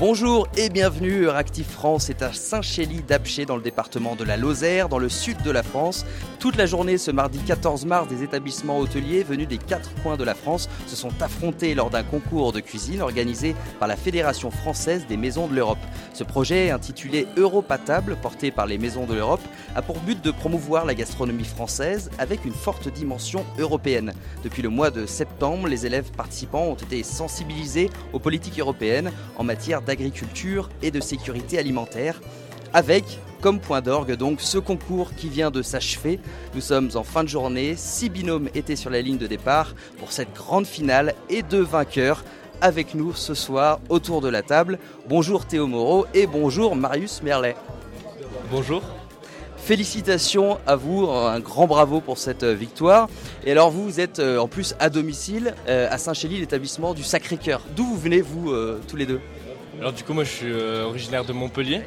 Bonjour et bienvenue, Euractiv France est à Saint-Chély d'Apché dans le département de la Lozère, dans le sud de la France. Toute la journée ce mardi 14 mars, des établissements hôteliers venus des quatre coins de la France se sont affrontés lors d'un concours de cuisine organisé par la Fédération française des maisons de l'Europe. Ce projet, intitulé Europatable, porté par les maisons de l'Europe, a pour but de promouvoir la gastronomie française avec une forte dimension européenne. Depuis le mois de septembre, les élèves participants ont été sensibilisés aux politiques européennes en matière d'agriculture et de sécurité alimentaire, avec comme point d'orgue donc ce concours qui vient de s'achever. Nous sommes en fin de journée, six binômes étaient sur la ligne de départ pour cette grande finale et deux vainqueurs avec nous ce soir autour de la table. Bonjour Théo Moreau et bonjour Marius Merlet. Bonjour. Félicitations à vous, un grand bravo pour cette euh, victoire. Et alors vous, vous êtes euh, en plus à domicile euh, à Saint-Chély, l'établissement du Sacré-Cœur. D'où vous venez vous tous les deux? Alors du coup moi je suis euh, originaire de Montpellier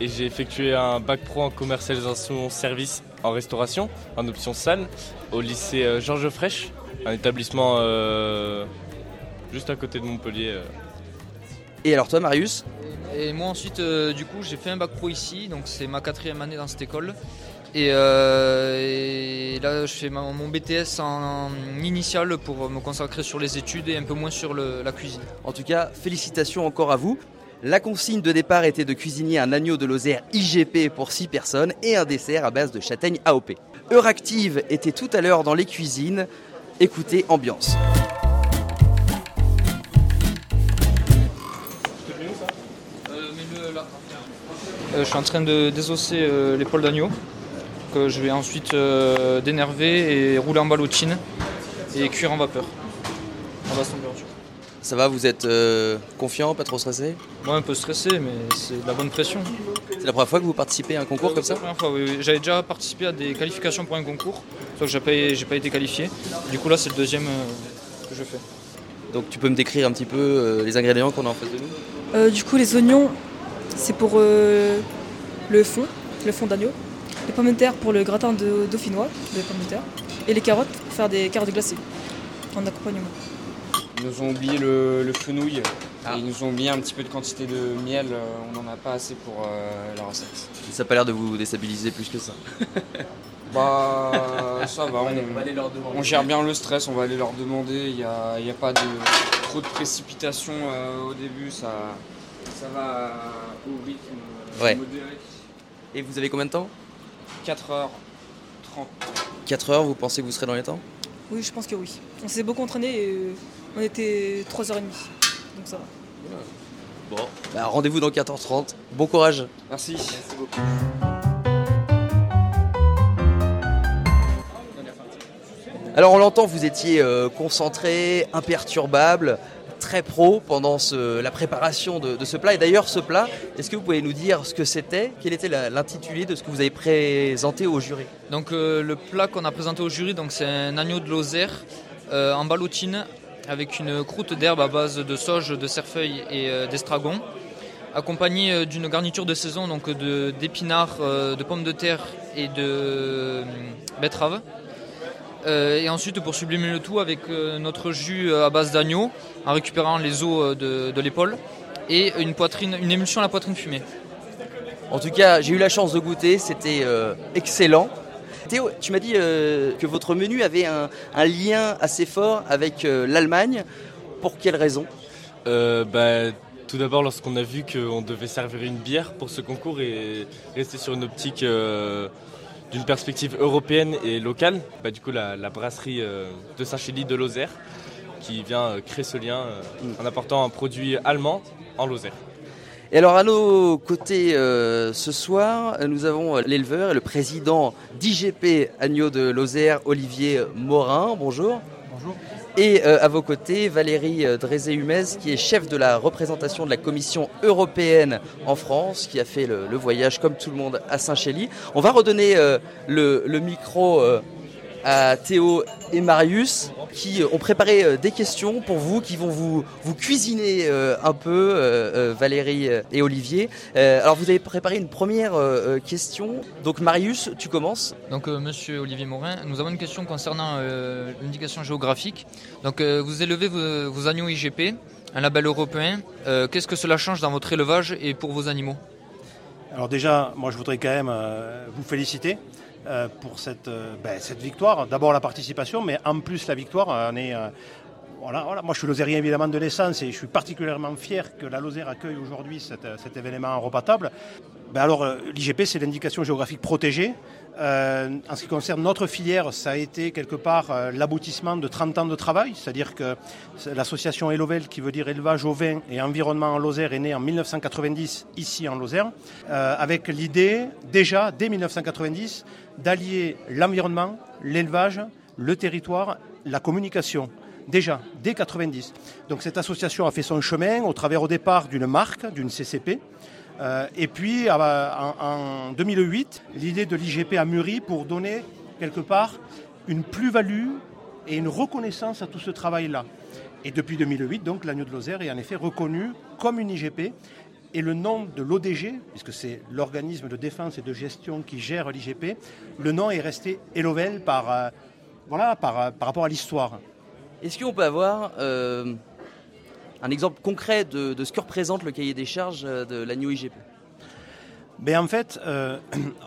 et j'ai effectué un bac pro en commercialisation service en restauration en option salle au lycée euh, Georges Frêche, un établissement euh, juste à côté de Montpellier. Et alors toi Marius? Et moi ensuite du coup j'ai fait un bac pro ici, donc c'est ma quatrième année dans cette école. Et, là, je fais mon BTS en, initial pour me consacrer sur les études et un peu moins sur la cuisine. En tout cas, félicitations encore à vous. La consigne de départ était de cuisiner un agneau de Lozère IGP pour 6 personnes et un dessert à base de châtaigne AOP. Euractiv était tout à l'heure dans les cuisines. Écoutez, ambiance. Euh, je suis en train de désosser euh, l'épaule d'agneau que je vais ensuite euh, dénerver et rouler en ballotine et cuire en vapeur à basse température. Ça va, vous êtes euh, confiant, pas trop stressé? Moi un peu stressé, mais c'est de la bonne pression. C'est la première fois que vous participez à un concours comme ça? La première fois, oui. J'avais déjà participé à des qualifications pour un concours, sauf que j'ai pas, pas été qualifié. Du coup là c'est le deuxième euh, que je fais. Donc tu peux me décrire un petit peu les ingrédients qu'on a en face de nous? Du coup les oignons, c'est pour le fond, le fond d'agneau les pommes de terre pour le gratin de dauphinois de pommes de terre, et les carottes pour faire des carottes glacées en accompagnement. Ils nous ont oublié le, fenouil, ah. ils nous ont oublié un petit peu de quantité de miel, euh, on n'en a pas assez pour euh, la recette. Ça n'a pas l'air de vous déstabiliser plus que ça. bah ça va, on, gère bien le stress, on va aller leur demander, il n'y a, a, pas de trop de précipitation euh, au début, ça, ça va au rythme modéré. Et vous avez combien de temps? 4h30. 4 heures, vous pensez que vous serez dans les temps? Oui, je pense que oui. On s'est beaucoup entraîné et euh, on était 3h30. Donc ça va. Bon, bah, rendez-vous dans 4h30. Bon courage. Merci. Merci beaucoup. Alors on l'entend, vous étiez euh, concentré, imperturbable très pro pendant la préparation de, ce plat. Et d'ailleurs, ce plat, est-ce que vous pouvez nous dire ce que c'était? Quel était l'intitulé de ce que vous avez présenté au jury? Donc, euh, le plat qu'on a présenté au jury, c'est un agneau de Lozère euh, en ballotine avec une croûte d'herbe à base de sauge, de cerfeuil et euh, d'estragon, accompagné d'une garniture de saison, donc d'épinards, de, pommes de terre et de betteraves. Euh, et ensuite pour sublimer le tout avec euh, notre jus euh, à base d'agneau en récupérant les os de, l'épaule et une poitrine, une émulsion à la poitrine fumée. En tout cas, j'ai eu la chance de goûter, c'était excellent. Théo, tu m'as dit que votre menu avait un, lien assez fort avec l'Allemagne. Pour quelle raison? Bah, Tout d'abord, lorsqu'on a vu qu'on devait servir une bière pour ce concours et rester sur une optique d'une perspective européenne et locale, bah, du coup la, brasserie euh, de Saint-Chély de Lozère qui vient euh, créer ce lien euh, en apportant un produit allemand en Lozère. Et alors à nos côtés ce soir, nous avons l'éleveur et le président d'IGP Agneau de Lozère, Olivier Morin. Bonjour. Bonjour. Et euh, à vos côtés, Valérie euh, Drézé-Humez, qui est chef de la représentation de la Commission européenne en France, qui a fait le, voyage comme tout le monde à Saint-Chély. On va redonner euh, le, micro à Théo et Marius qui ont préparé des questions pour vous, qui vont vous, vous cuisiner un peu, Valérie et Olivier. alors vous avez préparé une première question. Donc Marius, tu commences. Donc Monsieur Olivier Morin, nous avons une question concernant l'indication géographique. Donc vous élevez vos, agneaux IGP un label européen. Qu'est-ce que cela change dans votre élevage et pour vos animaux? Alors déjà, moi je voudrais quand même vous féliciter pour cette, ben, cette victoire. D'abord la participation, mais en plus la victoire. On est, voilà, voilà. Moi, je suis lozérien évidemment de naissance et je suis particulièrement fier que la Lozère accueille aujourd'hui cet, événement en repas table. Ben alors, euh, l'IGP, c'est l'indication géographique protégée. Euh, en ce qui concerne notre filière, ça a été quelque part euh, l'aboutissement de 30 ans de travail, c'est-à-dire que l'association Elovel, qui veut dire élevage au vin et environnement en Lozère, est née en 1990 ici en Lozère, avec l'idée déjà dès 1990 d'allier l'environnement, l'élevage, le territoire, la communication déjà, dès 90. Donc cette association a fait son chemin au travers au départ d'une marque, d'une CCP. Euh, et puis en, 2008, l'idée de l'IGP a mûri pour donner quelque part une plus-value et une reconnaissance à tout ce travail-là. Et depuis 2008, donc l'agneau de Lozère est en effet reconnu comme une IGP. Et le nom de l'ODG, puisque c'est l'organisme de défense et de gestion qui gère l'IGP, le nom est resté Elovel par, euh, par, par rapport à l'histoire. Est-ce qu'on peut avoir euh, un exemple concret de, ce que représente le cahier des charges euh, de l'agneau IGP ben en fait, euh,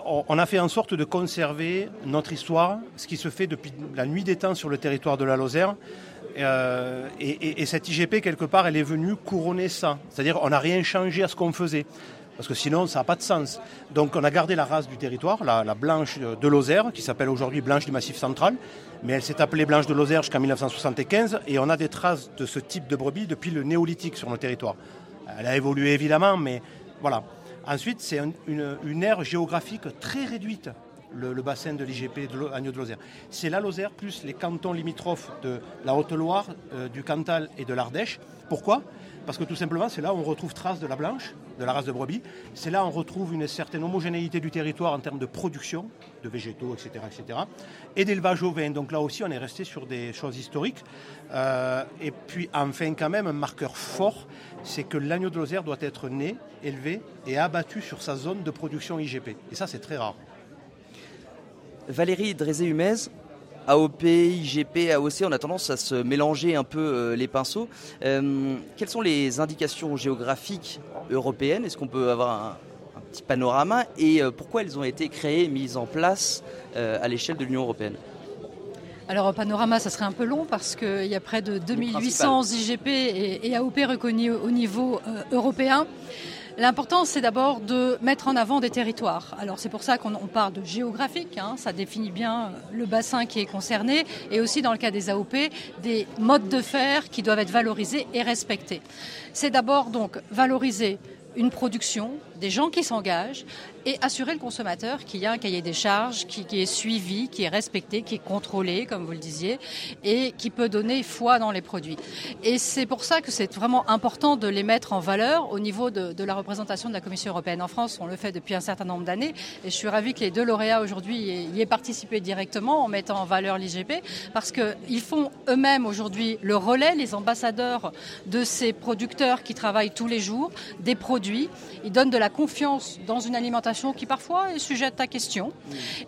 on a fait en sorte de conserver notre histoire, ce qui se fait depuis la nuit des temps sur le territoire de la Lozère. et, et, cette IGP, quelque part, elle est venue couronner ça. C'est-à-dire, on n'a rien changé à ce qu'on faisait parce que sinon ça n'a pas de sens. Donc on a gardé la race du territoire, la, blanche de Lozère, qui s'appelle aujourd'hui blanche du Massif central, mais elle s'est appelée blanche de Lozère jusqu'en 1975, et on a des traces de ce type de brebis depuis le néolithique sur nos territoires. Elle a évolué évidemment, mais voilà. Ensuite, c'est une, aire géographique très réduite, le, bassin de l'IGP de l'Agneau de Lozère. C'est la Lozère plus les cantons limitrophes de la Haute-Loire, euh, du Cantal et de l'Ardèche. Pourquoi? Parce que tout simplement, c'est là où on retrouve traces de la blanche, de la race de brebis. C'est là où on retrouve une certaine homogénéité du territoire en termes de production, de végétaux, etc. etc. et d'élevage au vin. Donc là aussi, on est resté sur des choses historiques. Euh, et puis enfin, quand même, un marqueur fort, c'est que l'agneau de Lozère doit être né, élevé et abattu sur sa zone de production IGP. Et ça, c'est très rare. Valérie Drézé-Humez, AOP, IGP, AOC, on a tendance à se mélanger un peu euh, les pinceaux. Euh, quelles sont les indications géographiques européennes? Est-ce qu'on peut avoir un, petit panorama? Et euh, pourquoi elles ont été créées, mises en place à l'échelle de l'Union européenne? Alors, un panorama, ça serait un peu long parce qu'il y a près de 2800 IGP et, et, AOP reconnus au niveau européen. L'important, c'est d'abord de mettre en avant des territoires. Alors c'est pour ça qu'on parle de géographique, hein. ça définit bien le bassin qui est concerné, et aussi dans le cas des AOP, des modes de faire qui doivent être valorisés et respectés. C'est d'abord donc valoriser une production, des gens qui s'engagent et assurer le consommateur qu'il y a un cahier des charges qui, est suivi, qui est respecté, qui est contrôlé, comme vous le disiez, et qui peut donner foi dans les produits. Et c'est pour ça que c'est vraiment important de les mettre en valeur au niveau de, la représentation de la Commission européenne. En France, on le fait depuis un certain nombre d'années, et je suis ravie que les deux lauréats aujourd'hui y aient participé directement en mettant en valeur l'IGP, parce qu'ils font eux-mêmes aujourd'hui le relais, les ambassadeurs de ces producteurs qui travaillent tous les jours, des produits. Ils donnent de la confiance dans une alimentation qui parfois est sujette à question.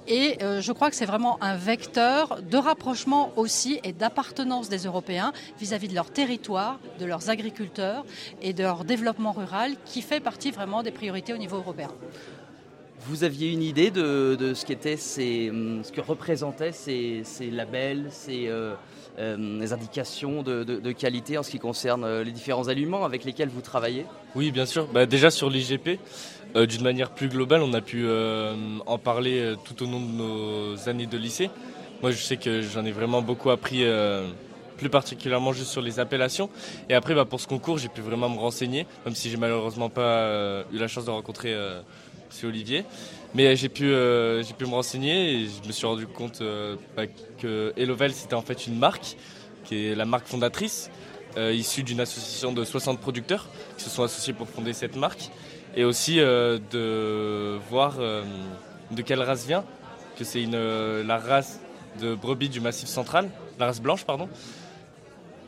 Et euh, je crois que c'est vraiment un vecteur de rapprochement aussi et d'appartenance des Européens vis-à-vis de leur territoire, de leurs agriculteurs et de leur développement rural qui fait partie vraiment des priorités au niveau européen. Vous aviez une idée de, ce, qu'étaient ces, hum, ce que représentaient ces, labels, ces euh, euh, indications de, qualité en ce qui concerne euh, les différents aliments avec lesquels vous travaillez? Oui, bien sûr. Bah, déjà sur l'IGP, d'une manière plus globale, on a pu en parler tout au long de nos années de lycée. Moi, je sais que j'en ai vraiment beaucoup appris plus particulièrement juste sur les appellations. Et après, bah, pour ce concours, j'ai pu vraiment me renseigner, même si j'ai malheureusement pas eu la chance de rencontrer c'est Olivier. Mais j'ai pu, euh, j'ai pu me renseigner et je me suis rendu compte euh, que Elovel c'était en fait une marque, qui est la marque fondatrice, euh, issue d'une association de 60 producteurs qui se sont associés pour fonder cette marque. Et aussi de voir de quelle race vient, que c'est la race de brebis du Massif central, la race blanche, pardon.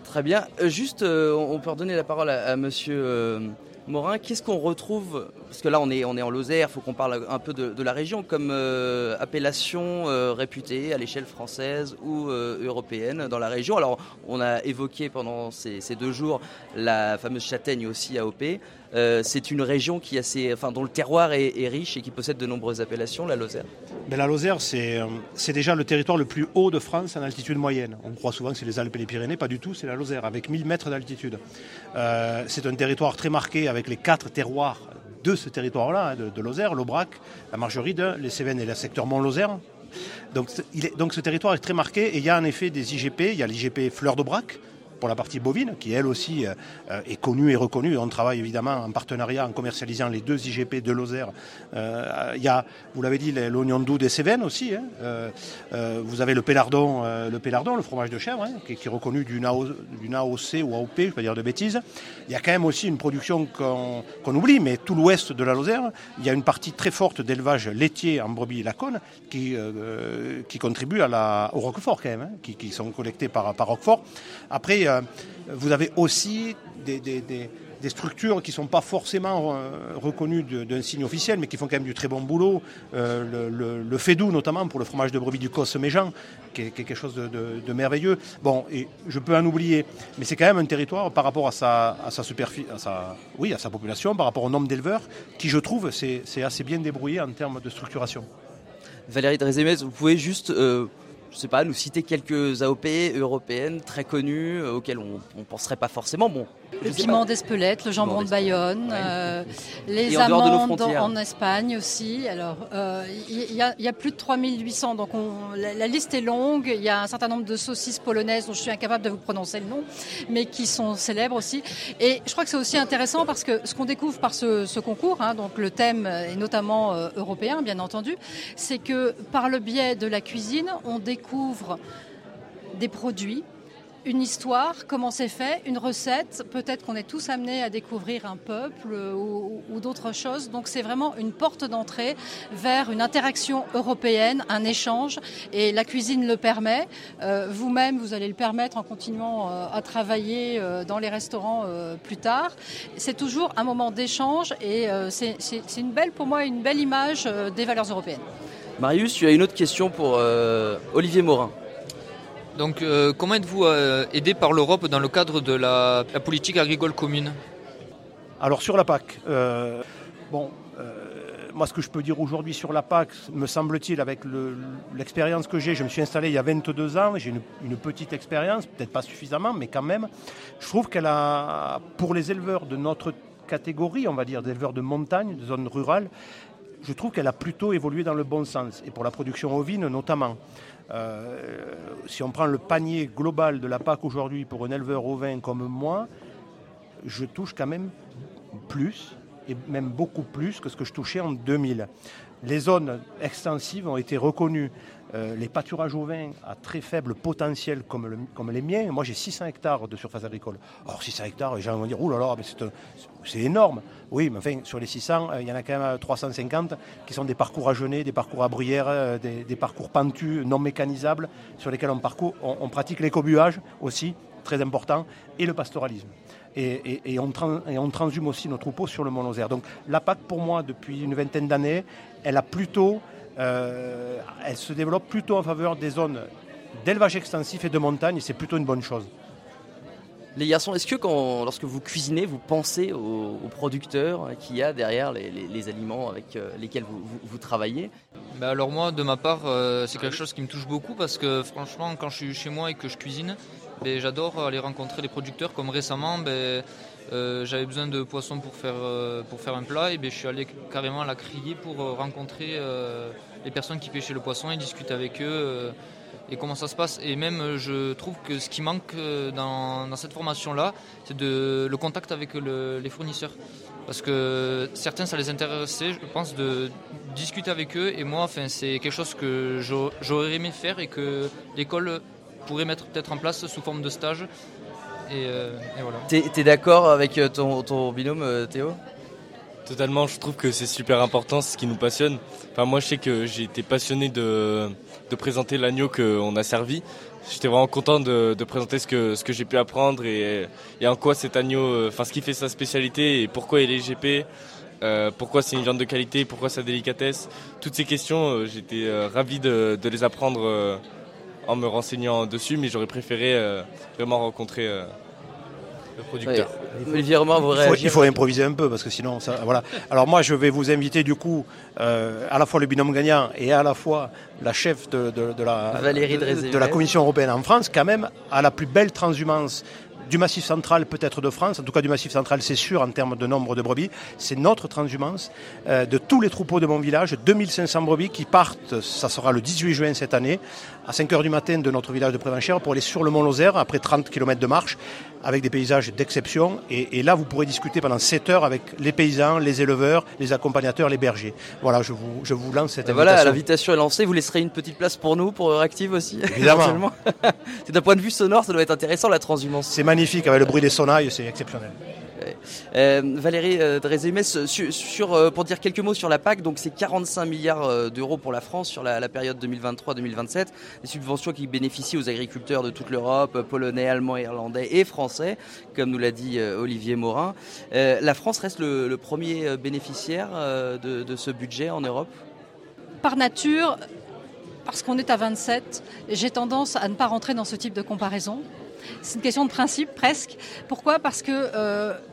Très bien. juste, on peut redonner la parole à monsieur Morin, qu'est-ce qu'on retrouve Parce que là, on est, en Lozère, il faut qu'on parle un peu de, la région comme euh, appellation euh, réputée à l'échelle française ou euh, européenne dans la région? Alors, on a évoqué pendant ces, deux jours la fameuse châtaigne aussi AOP. C'est une région qui enfin, dont le terroir est, riche et qui possède de nombreuses appellations, la Lozère. Mais la Lozère, c'est, c'est déjà le territoire le plus haut de France en altitude moyenne. On croit souvent que c'est les Alpes et les Pyrénées, pas du tout, c'est la Lozère, avec 1000 mètres d'altitude. c'est un territoire très marqué avec les quatre terroirs de ce territoire-là, hein, de, Lozère, l'Aubrac, la Margeride, les Cévennes et le secteur Mont-Lozère. Donc, donc ce territoire est très marqué et il y a en effet des IGP, il y a l'IGP Fleur d'Aubrac, pour la partie bovine, qui elle aussi euh, euh, est connue et reconnue. On travaille évidemment en partenariat, en commercialisant les deux IGP de Lozère. Euh, il y a, vous l'avez dit, l'oignon doux des Cévennes aussi. Hein. vous avez le pélardon, le le fromage de chèvre, hein, qui, est reconnu d'une AOC ou AOP, je ne vais pas dire de bêtises. Il y a quand même aussi une production qu'on oublie, mais tout l'ouest de la Lozère, il y a une partie très forte d'élevage laitier en brebis lacone qui, qui contribue au Roquefort quand même, hein, qui, sont collectés par, par Roquefort. Après, euh, vous avez aussi des, structures qui ne sont pas forcément euh, reconnues d'un signe officiel, mais qui font quand même du très bon boulot. Euh, le, le, Fédou, notamment, pour le fromage de brebis du Cos Méjean, qui est, quelque chose de, merveilleux. Bon, et je peux en oublier, mais c'est quand même un territoire par rapport à sa, superficie, population, par rapport au nombre d'éleveurs, qui, je trouve, c'est assez bien débrouillé en termes de structuration. Valérie Drézémez, vous pouvez juste je sais pas, nous citer quelques AOP européennes très connues euh, auxquelles on ne penserait pas forcément. Bon, le piment d'Espelette, le jambon de Bayonne, euh, les amandes en Espagne aussi. Alors, euh, il y, a plus de 3800, donc la, liste est longue. Il y a un certain nombre de saucisses polonaises dont je suis incapable de vous prononcer le nom, mais qui sont célèbres aussi. Et je crois que c'est aussi intéressant parce que ce qu'on découvre par ce, concours, hein, donc le thème est notamment européen, bien entendu, c'est que par le biais de la cuisine, on découvre des produits, une histoire, comment c'est fait, une recette. Peut-être qu'on est tous amenés à découvrir un peuple ou, d'autres choses. Donc c'est vraiment une porte d'entrée vers une interaction européenne, un échange. Et la cuisine le permet. Euh, vous-même, vous allez le permettre en continuant euh, à travailler euh, dans les restaurants plus tard. C'est toujours un moment d'échange et c'est une belle, pour moi, une belle image des valeurs européennes. Marius, tu as une autre question pour euh, Olivier Morin. Donc, euh, comment êtes-vous euh, aidé par l'Europe dans le cadre de la, politique agricole commune? Alors, sur la PAC, bon, moi, ce que je peux dire aujourd'hui sur la PAC, me semble-t-il, avec l'expérience que j'ai, je me suis installé il y a 22 ans, j'ai une, une, petite expérience, peut-être pas suffisamment, mais quand même, je trouve qu'elle a, pour les éleveurs de notre catégorie, on va dire, des éleveurs de montagne, de zones rurales, je trouve qu'elle a plutôt évolué dans le bon sens, et pour la production ovine notamment. Euh, si on prend le panier global de la PAC aujourd'hui pour un éleveur ovin comme moi, je touche quand même plus, et même beaucoup plus que ce que je touchais en 2000. Les zones extensives ont été reconnues euh, les pâturages au vin à très faible potentiel comme, les miens, moi j'ai 600 hectares de surface agricole. Or 600 hectares, les gens vont dire, là, mais c'est énorme. Oui, mais enfin, sur les 600, euh, il y en a quand même 350 qui sont des parcours à jeûner, des parcours à bruyère, euh, des, parcours pentus, non mécanisables, sur lesquels on, parcourt, on, pratique l'écobuage aussi, très important, et le pastoralisme. Et, on, on, transhume aussi nos troupeaux sur le Mont Donc la PAC, pour moi, depuis une vingtaine d'années, elle a plutôt euh, elle se développe plutôt en faveur des zones d'élevage extensif et de montagne, et c'est plutôt une bonne chose. Les garçons, est-ce que quand, lorsque vous cuisinez, vous pensez aux, producteurs qu'il y a derrière les, aliments avec euh, lesquels vous, travaillez? Bah Alors moi, de ma part, euh, c'est quelque chose qui me touche beaucoup parce que franchement, quand je suis chez moi et que je cuisine, ben, j'adore aller rencontrer les producteurs. Comme récemment, ben, euh, j'avais besoin de poissons pour faire, euh, pour faire un plat et ben, je suis allé carrément à la crier pour euh, rencontrer les personnes qui pêchaient le poisson et discuter avec eux et comment ça se passe. Et même, je trouve que ce qui manque dans, dans cette formation-là, c'est le contact avec les fournisseurs. Parce que certains, ça les intéressait, je pense, de discuter avec eux. Et moi, enfin, c'est quelque chose que j'aurais aimé faire et que l'école pourrait mettre peut-être en place sous forme de stage euh, et, voilà. T'es, d'accord avec euh, ton, binôme euh, Théo? Totalement, je trouve que c'est super important, c'est ce qui nous passionne. Enfin, moi, je sais que j'ai été passionné de, présenter l'agneau qu'on a servi. j'étais vraiment content de, présenter ce que, ce que j'ai pu apprendre et, en quoi cet agneau, enfin ce qui fait sa spécialité et pourquoi il est GP. pourquoi c'est une viande de qualité, pourquoi sa délicatesse. Toutes ces questions, j'étais ravi de, de, les apprendre en me renseignant dessus, mais j'aurais préféré vraiment rencontrer producteur. il, faut, improviser un peu parce que sinon, ça, voilà. Alors moi, je vais vous inviter du coup euh, à la fois le binôme gagnant et à la fois la chef de, la, de la Commission européenne en France, quand même à la plus belle transhumance du Massif central, peut-être de France, en tout cas du Massif central, c'est sûr en termes de nombre de brebis. C'est notre transhumance euh, de tous les troupeaux de mon village, 2500 brebis qui partent, ça sera le 18 juin cette année, à 5h du matin de notre village de Prévenchère pour aller sur le Mont Lozère, après 30 km de marche, avec des paysages d'exception. Et, là, vous pourrez discuter pendant 7 heures avec les paysans, les éleveurs, les accompagnateurs, les bergers. Voilà, je vous, je vous lance cette invitation. Voilà, l'invitation est lancée. Vous laisserez une petite place pour nous, pour Euractiv aussi Évidemment. c'est d'un point de vue sonore, ça doit être intéressant la transhumance. C'est magnifique, avec le bruit des sonailles, c'est exceptionnel. Euh, Valérie euh, euh, pour dire quelques mots sur la PAC, donc c'est 45 milliards euh, d'euros pour la France sur la, période 2023-2027, des subventions qui bénéficient aux agriculteurs de toute l'Europe, polonais, allemands, irlandais et français, comme nous l'a dit Olivier Morin. la France reste le, premier bénéficiaire de, ce budget en Europe? Par nature, parce qu'on est à 27, j'ai tendance à ne pas rentrer dans ce type de comparaison. C'est une question de principe presque. Pourquoi? Parce que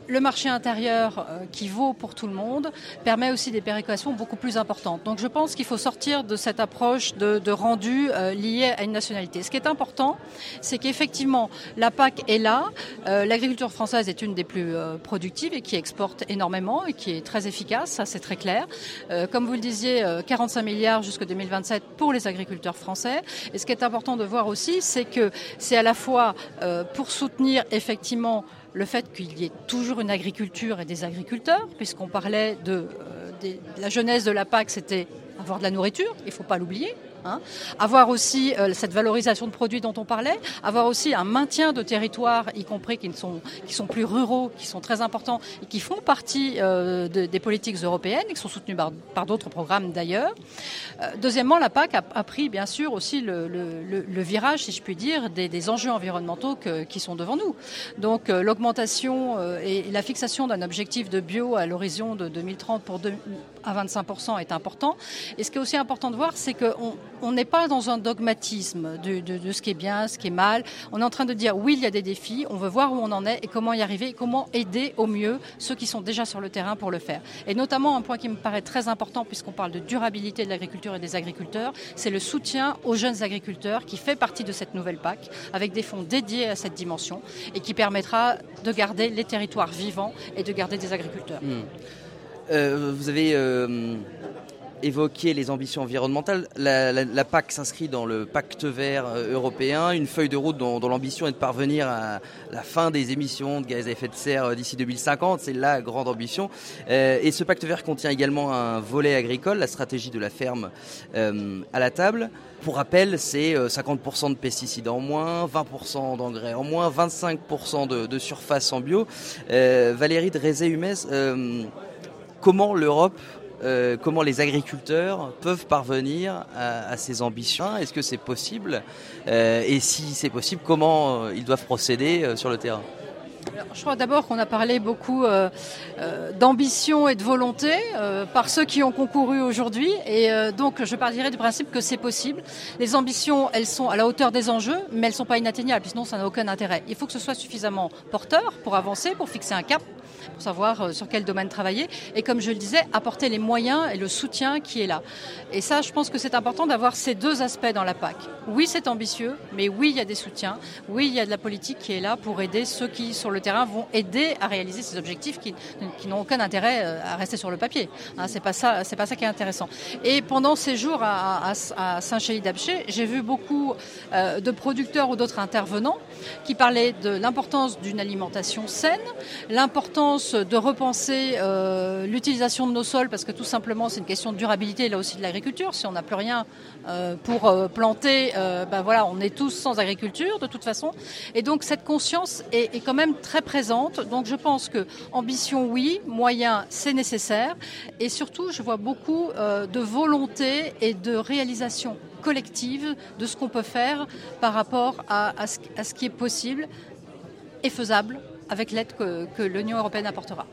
le marché intérieur euh, qui vaut pour tout le monde permet aussi des péréquations beaucoup plus importantes. Donc je pense qu'il faut sortir de cette approche de, rendu euh, à une nationalité. Ce qui est important, c'est qu'effectivement la PAC est là. L'agriculture française est une des plus productives et qui exporte énormément et qui est très efficace, ça c'est très clair. comme vous le disiez, 45 milliards jusqu'en 2027 pour les agriculteurs français. Et ce qui est important de voir aussi, c'est que c'est à la fois euh, pour soutenir effectivement le fait qu'il y ait toujours une agriculture et des agriculteurs, puisqu'on parlait de, euh, la jeunesse de la PAC, c'était avoir de la nourriture, il ne faut pas l'oublier. Hein. avoir aussi euh, cette valorisation de produits dont on parlait, avoir aussi un maintien de territoires, y compris qui, sont, qui sont plus ruraux, qui sont très importants et qui font partie euh, des politiques européennes et qui sont soutenus par, d'autres programmes d'ailleurs. Euh, deuxièmement, la PAC a, pris bien sûr aussi le, virage, si je puis dire, des, enjeux environnementaux qui sont devant nous. Donc l'augmentation et la fixation d'un objectif de bio à l'horizon de 2030 pour à 25% est important. Et ce qui est aussi important de voir, c'est qu'on on n'est pas dans un dogmatisme de, ce qui est bien, ce qui est mal. On est en train de dire oui, il y a des défis, on veut voir où on en est et comment y arriver et comment aider au mieux ceux qui sont déjà sur le terrain pour le faire. Et notamment un point qui me paraît très important puisqu'on parle de durabilité de l'agriculture et des agriculteurs, c'est le soutien aux jeunes agriculteurs qui fait partie de cette nouvelle PAC avec des fonds dédiés à cette dimension et qui permettra de garder les territoires vivants et de garder des agriculteurs. Hmm. Euh, vous avez euh, évoqué les ambitions environnementales. La, PAC s'inscrit dans le pacte vert euh, européen, une feuille de route dont, l'ambition est de parvenir à la fin des émissions de gaz à effet de serre d'ici 2050. C'est la grande ambition. et ce pacte vert contient également un volet agricole, la stratégie de la ferme à la table. Pour rappel, c'est 50% de pesticides en moins, 20% d'engrais en moins, 25% de, de, surface en bio. Valérie de Rézé-Humès, comment l'Europe euh, comment les agriculteurs peuvent parvenir à, ces ambitions Est-ce que c'est possible? Euh, Et si c'est possible, comment euh, ils doivent procéder sur le terrain? Je crois d'abord qu'on a parlé beaucoup d'ambition et de volonté par ceux qui ont concouru aujourd'hui. Et donc, je partirai du principe que c'est possible. Les ambitions, elles sont à la hauteur des enjeux, mais elles ne sont pas inatteignables, sinon ça n'a aucun intérêt. Il faut que ce soit suffisamment porteur pour avancer, pour fixer un cap pour savoir euh, sur quel domaine travailler. Et comme je le disais, apporter les moyens et le soutien qui est là. Et ça, je pense que c'est important d'avoir ces deux aspects dans la PAC. Oui, c'est ambitieux, mais oui, il y a des soutiens. Oui, il y a de la politique qui est là pour aider ceux qui, sur le terrain, vont aider à réaliser ces objectifs qui, n'ont aucun intérêt euh, à rester sur le papier. Hein, c'est pas ça, c'est pas ça qui est intéressant. Et pendant ces jours à, Saint-Chély-d'Apché, j'ai vu beaucoup euh, de producteurs ou d'autres intervenants qui parlaient de l'importance d'une alimentation saine, l'importance de repenser euh, l'utilisation de nos sols parce que tout simplement c'est une question de durabilité là aussi de l'agriculture. Si on n'a plus rien euh, pour euh, planter, ben voilà, on est tous sans agriculture de toute façon. Et donc cette conscience est, est quand même très présente. Donc je pense que ambition oui, moyens c'est nécessaire et surtout je vois beaucoup de volonté et de réalisation collective de ce qu'on peut faire par rapport à, ce, qui est possible et faisable avec l'aide que, l'Union européenne apportera.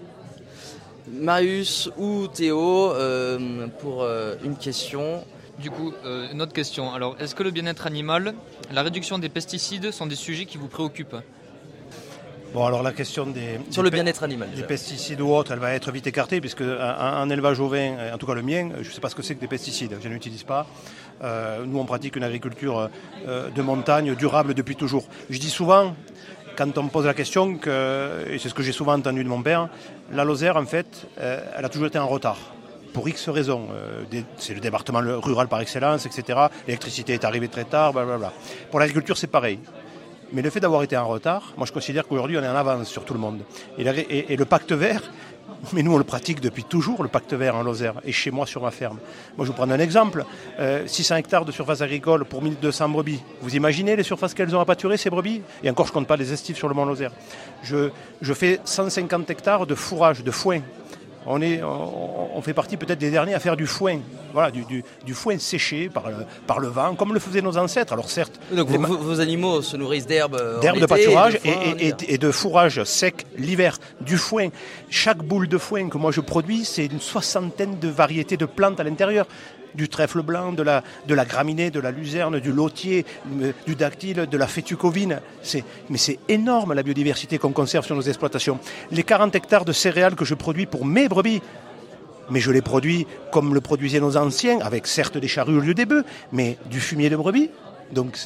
Marius ou Théo, euh, pour euh, une question. Du coup, euh, une autre question. Alors, est-ce que le bien-être animal, la réduction des pesticides sont des sujets qui vous préoccupent? Bon, alors la question des, sur le bien-être animal, des pesticides ou autres, elle va être vite écartée puisque un, élevage ovin, en tout cas le mien, je ne sais pas ce que c'est que des pesticides, je n'utilise pas. Euh, nous, on pratique une agriculture euh, de montagne durable depuis toujours. Je dis souvent, quand on pose la question, que, et c'est ce que j'ai souvent entendu de mon père, la Lozère, en fait, euh, elle a toujours été en retard pour X raisons. c'est le département rural par excellence, etc. L'électricité est arrivée très tard, blablabla. Pour l'agriculture, c'est pareil. Mais le fait d'avoir été en retard, moi je considère qu'aujourd'hui on est en avance sur tout le monde. Et, le pacte vert, mais nous on le pratique depuis toujours, le pacte vert en Lozère, et chez moi sur ma ferme. Moi je vous prends un exemple, 600 euh, hectares de surface agricole pour 1200 brebis. Vous imaginez les surfaces qu'elles ont à pâturer ces brebis? Et encore je ne compte pas les estifs sur le mont Lozère. Je, je fais 150 hectares de fourrage, de foin on, est, on, fait partie peut-être des derniers à faire du foin, voilà, du, foin séché par le, par le vent, comme le faisaient nos ancêtres. Alors certes, donc vos, animaux se nourrissent d'herbes, euh, d'herbes de pâturage et, de fourrage sec l'hiver, du foin. Chaque boule de foin que moi je produis, c'est une soixantaine de variétés de plantes à l'intérieur du trèfle blanc, de la, graminée, de la luzerne, du lotier, euh, du dactyle, de la fétucovine. Mais c'est énorme la biodiversité qu'on conserve sur nos exploitations. Les 40 hectares de céréales que je produis pour mes brebis, mais je les produis comme le produisaient nos anciens, avec certes des charrues au lieu des bœufs, mais du fumier de brebis, donc,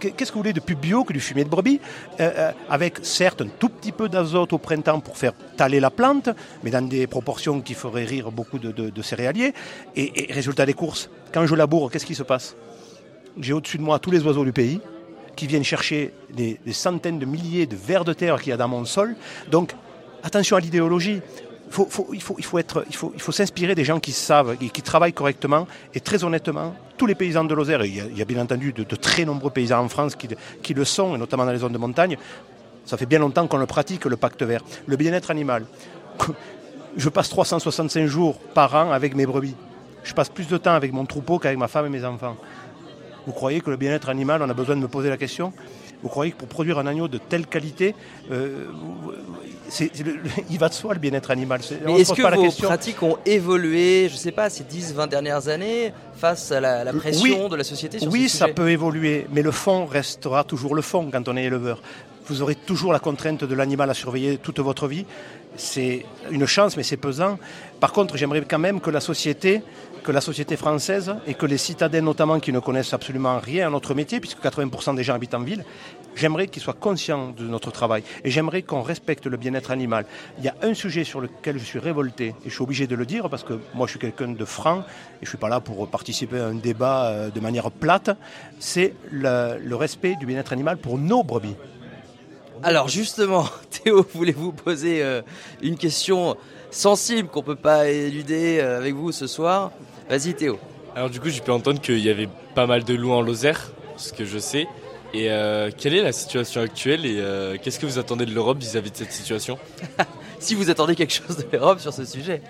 qu'est-ce que vous voulez de plus bio que du fumier de brebis? Euh, euh, Avec certes un tout petit peu d'azote au printemps pour faire taler la plante, mais dans des proportions qui feraient rire beaucoup de, céréaliers. Et, résultat des courses, quand je laboure, qu'est-ce qui se passe? J'ai au-dessus de moi tous les oiseaux du pays qui viennent chercher des, des centaines de milliers de vers de terre qu'il y a dans mon sol. Donc, attention à l'idéologie il faut, s'inspirer des gens qui savent et qui travaillent correctement. Et très honnêtement, tous les paysans de Lozère, a, il y a bien entendu de, très nombreux paysans en France qui, qui le sont, et notamment dans les zones de montagne, ça fait bien longtemps qu'on le pratique, le pacte vert. Le bien-être animal. Je passe 365 jours par an avec mes brebis. Je passe plus de temps avec mon troupeau qu'avec ma femme et mes enfants. Vous croyez que le bien-être animal, on a besoin de me poser la question? Vous croyez que pour produire un agneau de telle qualité, euh, il va de soi le bien-être animal Mais est-ce que vos pratiques ont évolué, je ne sais pas, ces 10-20 dernières années face à la, pression de la société sur Oui, ça peut évoluer, mais le fond restera toujours le fond quand on est éleveur. Vous aurez toujours la contrainte de l'animal à surveiller toute votre vie. C'est une chance, mais c'est pesant. Par contre, j'aimerais quand même que la société que la société française et que les citadins notamment qui ne connaissent absolument rien à notre métier, puisque 80% des gens habitent en ville, j'aimerais qu'ils soient conscients de notre travail et j'aimerais qu'on respecte le bien-être animal. Il y a un sujet sur lequel je suis révolté et je suis obligé de le dire parce que moi je suis quelqu'un de franc et je ne suis pas là pour participer à un débat euh, de manière plate, c'est le, respect du bien-être animal pour nos brebis. Alors justement, Théo, voulez-vous poser euh, une question sensible qu'on ne peut pas éluder euh, avec vous ce soir? Vas-y Théo. Alors du coup, j'ai pu entendre qu'il y avait pas mal de loups en Lozère, ce que je sais. Et euh, quelle est la situation actuelle et euh, qu'est-ce que vous attendez de l'Europe vis-à-vis de cette situation? Si vous attendez quelque chose de l'Europe sur ce sujet.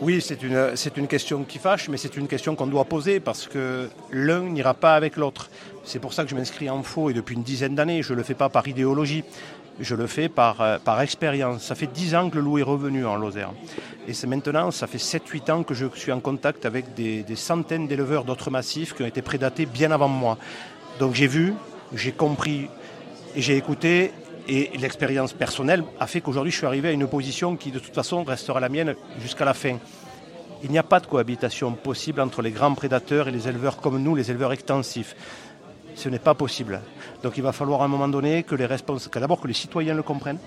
Oui, c'est une, c'est une question qui fâche, mais c'est une question qu'on doit poser parce que l'un n'ira pas avec l'autre. C'est pour ça que je m'inscris en faux et depuis une dizaine d'années, je ne le fais pas par idéologie je le fais par, euh, expérience. Ça fait 10 ans que le loup est revenu en Lozère. Et c'est maintenant, ça fait 7-8 ans que je suis en contact avec des, centaines d'éleveurs d'autres massifs qui ont été prédatés bien avant moi. Donc j'ai vu, j'ai compris j'ai écouté. Et l'expérience personnelle a fait qu'aujourd'hui je suis arrivé à une position qui de toute façon restera la mienne jusqu'à la fin. Il n'y a pas de cohabitation possible entre les grands prédateurs et les éleveurs comme nous, les éleveurs extensifs. Ce n'est pas possible. Donc il va falloir à un moment donné que les d'abord que les citoyens le comprennent,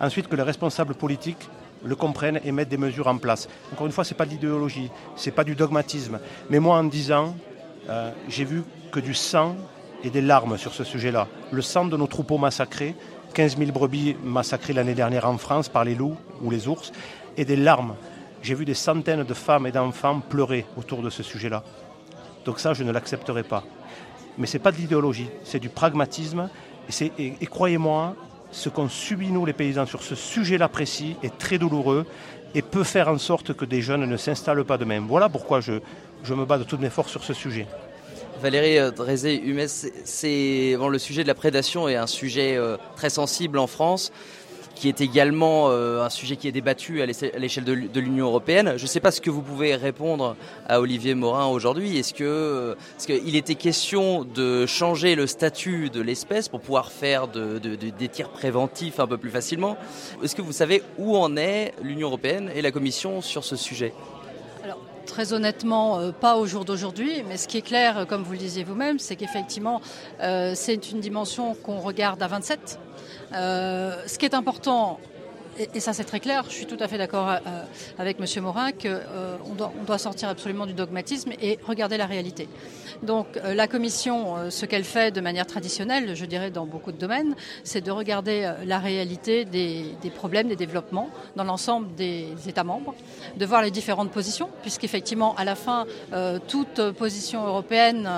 ensuite que les responsables politiques le comprennent et mettent des mesures en place. Encore une fois, ce n'est pas de l'idéologie, ce n'est pas du dogmatisme. Mais moi, en 10 ans, euh, j'ai vu que du sang et des larmes sur ce sujet-là. Le sang de nos troupeaux massacrés, 15 000 brebis massacrées l'année dernière en France par les loups ou les ours, et des larmes. J'ai vu des centaines de femmes et d'enfants pleurer autour de ce sujet-là. Donc ça, je ne l'accepterai pas. Mais ce n'est pas de l'idéologie, c'est du pragmatisme. Et, croyez-moi, ce qu'ont subi nous les paysans sur ce sujet-là précis est très douloureux et peut faire en sorte que des jeunes ne s'installent pas de même. Voilà pourquoi je, me bats de toutes mes forces sur ce sujet. Valérie Drézé-Humes, c'est bon, le sujet de la prédation est un sujet très sensible en France qui est également euh, un sujet qui est débattu à l'échelle de l'Union européenne. Je ne sais pas ce que vous pouvez répondre à Olivier Morin aujourd'hui. Est-ce que qu'il était question de changer le statut de l'espèce pour pouvoir faire des tirs préventifs un peu plus facilement? Est-ce que vous savez où en est l'Union européenne et la Commission sur ce sujet? Très honnêtement, euh, pas au jour d'aujourd'hui, mais ce qui est clair, comme vous le disiez vous-même, c'est qu'effectivement, euh, c'est une dimension qu'on regarde à 27. Euh, ce qui est important, et, ça c'est très clair, je suis tout à fait d'accord euh, avec M. Morin qu'on euh, doit, on doit sortir absolument du dogmatisme et regarder la réalité. Donc la Commission, ce qu'elle fait de manière traditionnelle, je dirais dans beaucoup de domaines, c'est de regarder la réalité des, problèmes, des développements dans l'ensemble des États membres, de voir les différentes positions, puisqu'effectivement à la fin, toute position européenne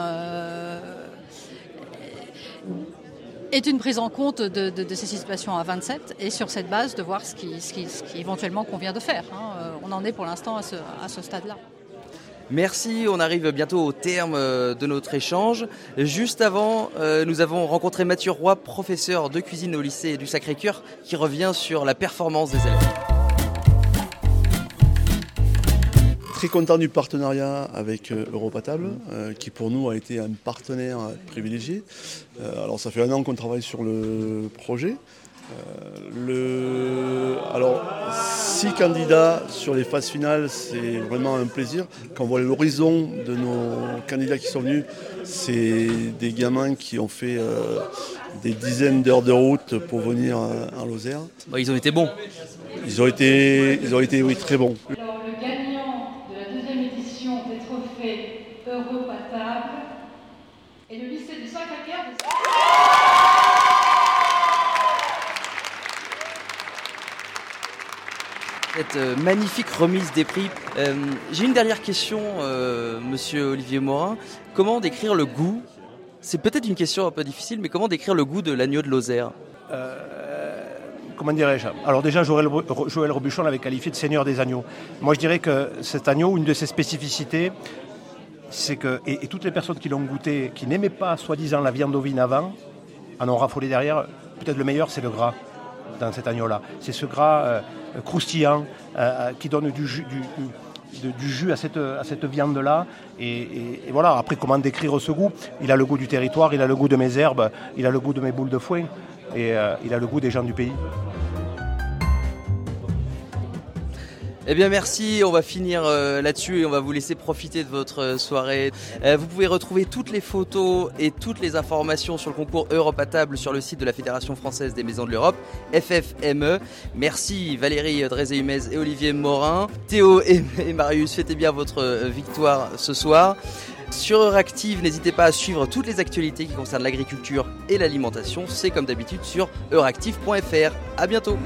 est une prise en compte de, ces situations à 27 et sur cette base de voir ce qui, ce qui, éventuellement convient de faire. Hein. Euh, on en est pour l'instant à ce, stade-là. Merci, on arrive bientôt au terme euh, de notre échange. Juste avant, euh, nous avons rencontré Mathieu Roy, professeur de cuisine au lycée du Sacré-Cœur, qui revient sur la performance des élèves. Très content du partenariat avec euh, Europatable, euh, qui pour nous a été un partenaire privilégié. Euh, alors ça fait un an qu'on travaille sur le projet. Alors, six candidats sur les phases finales, c'est vraiment un plaisir. Quand on voit l'horizon de nos candidats qui sont venus, c'est des gamins qui ont fait des dizaines d'heures de route pour venir en Lozère. ils ont été bons. Ils ont été, ils ont été oui, très bons. et le lycée du Sacré-Cœur Cette euh, magnifique remise des prix. Euh, j'ai une dernière question, euh, monsieur Olivier Morin. Comment décrire le goût? C'est peut-être une question un peu difficile, mais comment décrire le goût de l'agneau de Lozère? Comment dirais-je? Alors déjà, Joël, Robuchon l'avait qualifié de seigneur des agneaux. Moi, je dirais que cet agneau, une de ses spécificités, c'est que, et, toutes les personnes qui l'ont goûté, qui n'aimaient pas soi-disant la viande ovine avant, en ont raffolé derrière. Peut-être le meilleur, c'est le gras dans cet agneau-là. C'est ce gras croustillant euh, euh, qui donne du jus, à cette, à cette viande-là. Et, voilà, après, comment décrire ce goût? Il a le goût du territoire, il a le goût de mes herbes, il a le goût de mes boules de foin, et il a le goût des gens du pays. Eh bien merci, on va finir euh, là-dessus et on va vous laisser profiter de votre euh, soirée. Euh, vous pouvez retrouver toutes les photos et toutes les informations sur le concours Europe à table sur le site de la Fédération française des maisons de l'Europe, FFME. Merci Valérie Drézé-Humez et Olivier Morin. Théo et, Marius, fêtez bien votre victoire ce soir. Sur Euractiv, n'hésitez pas à suivre toutes les actualités qui concernent l'agriculture et l'alimentation. C'est comme d'habitude sur euractiv.fr. À bientôt.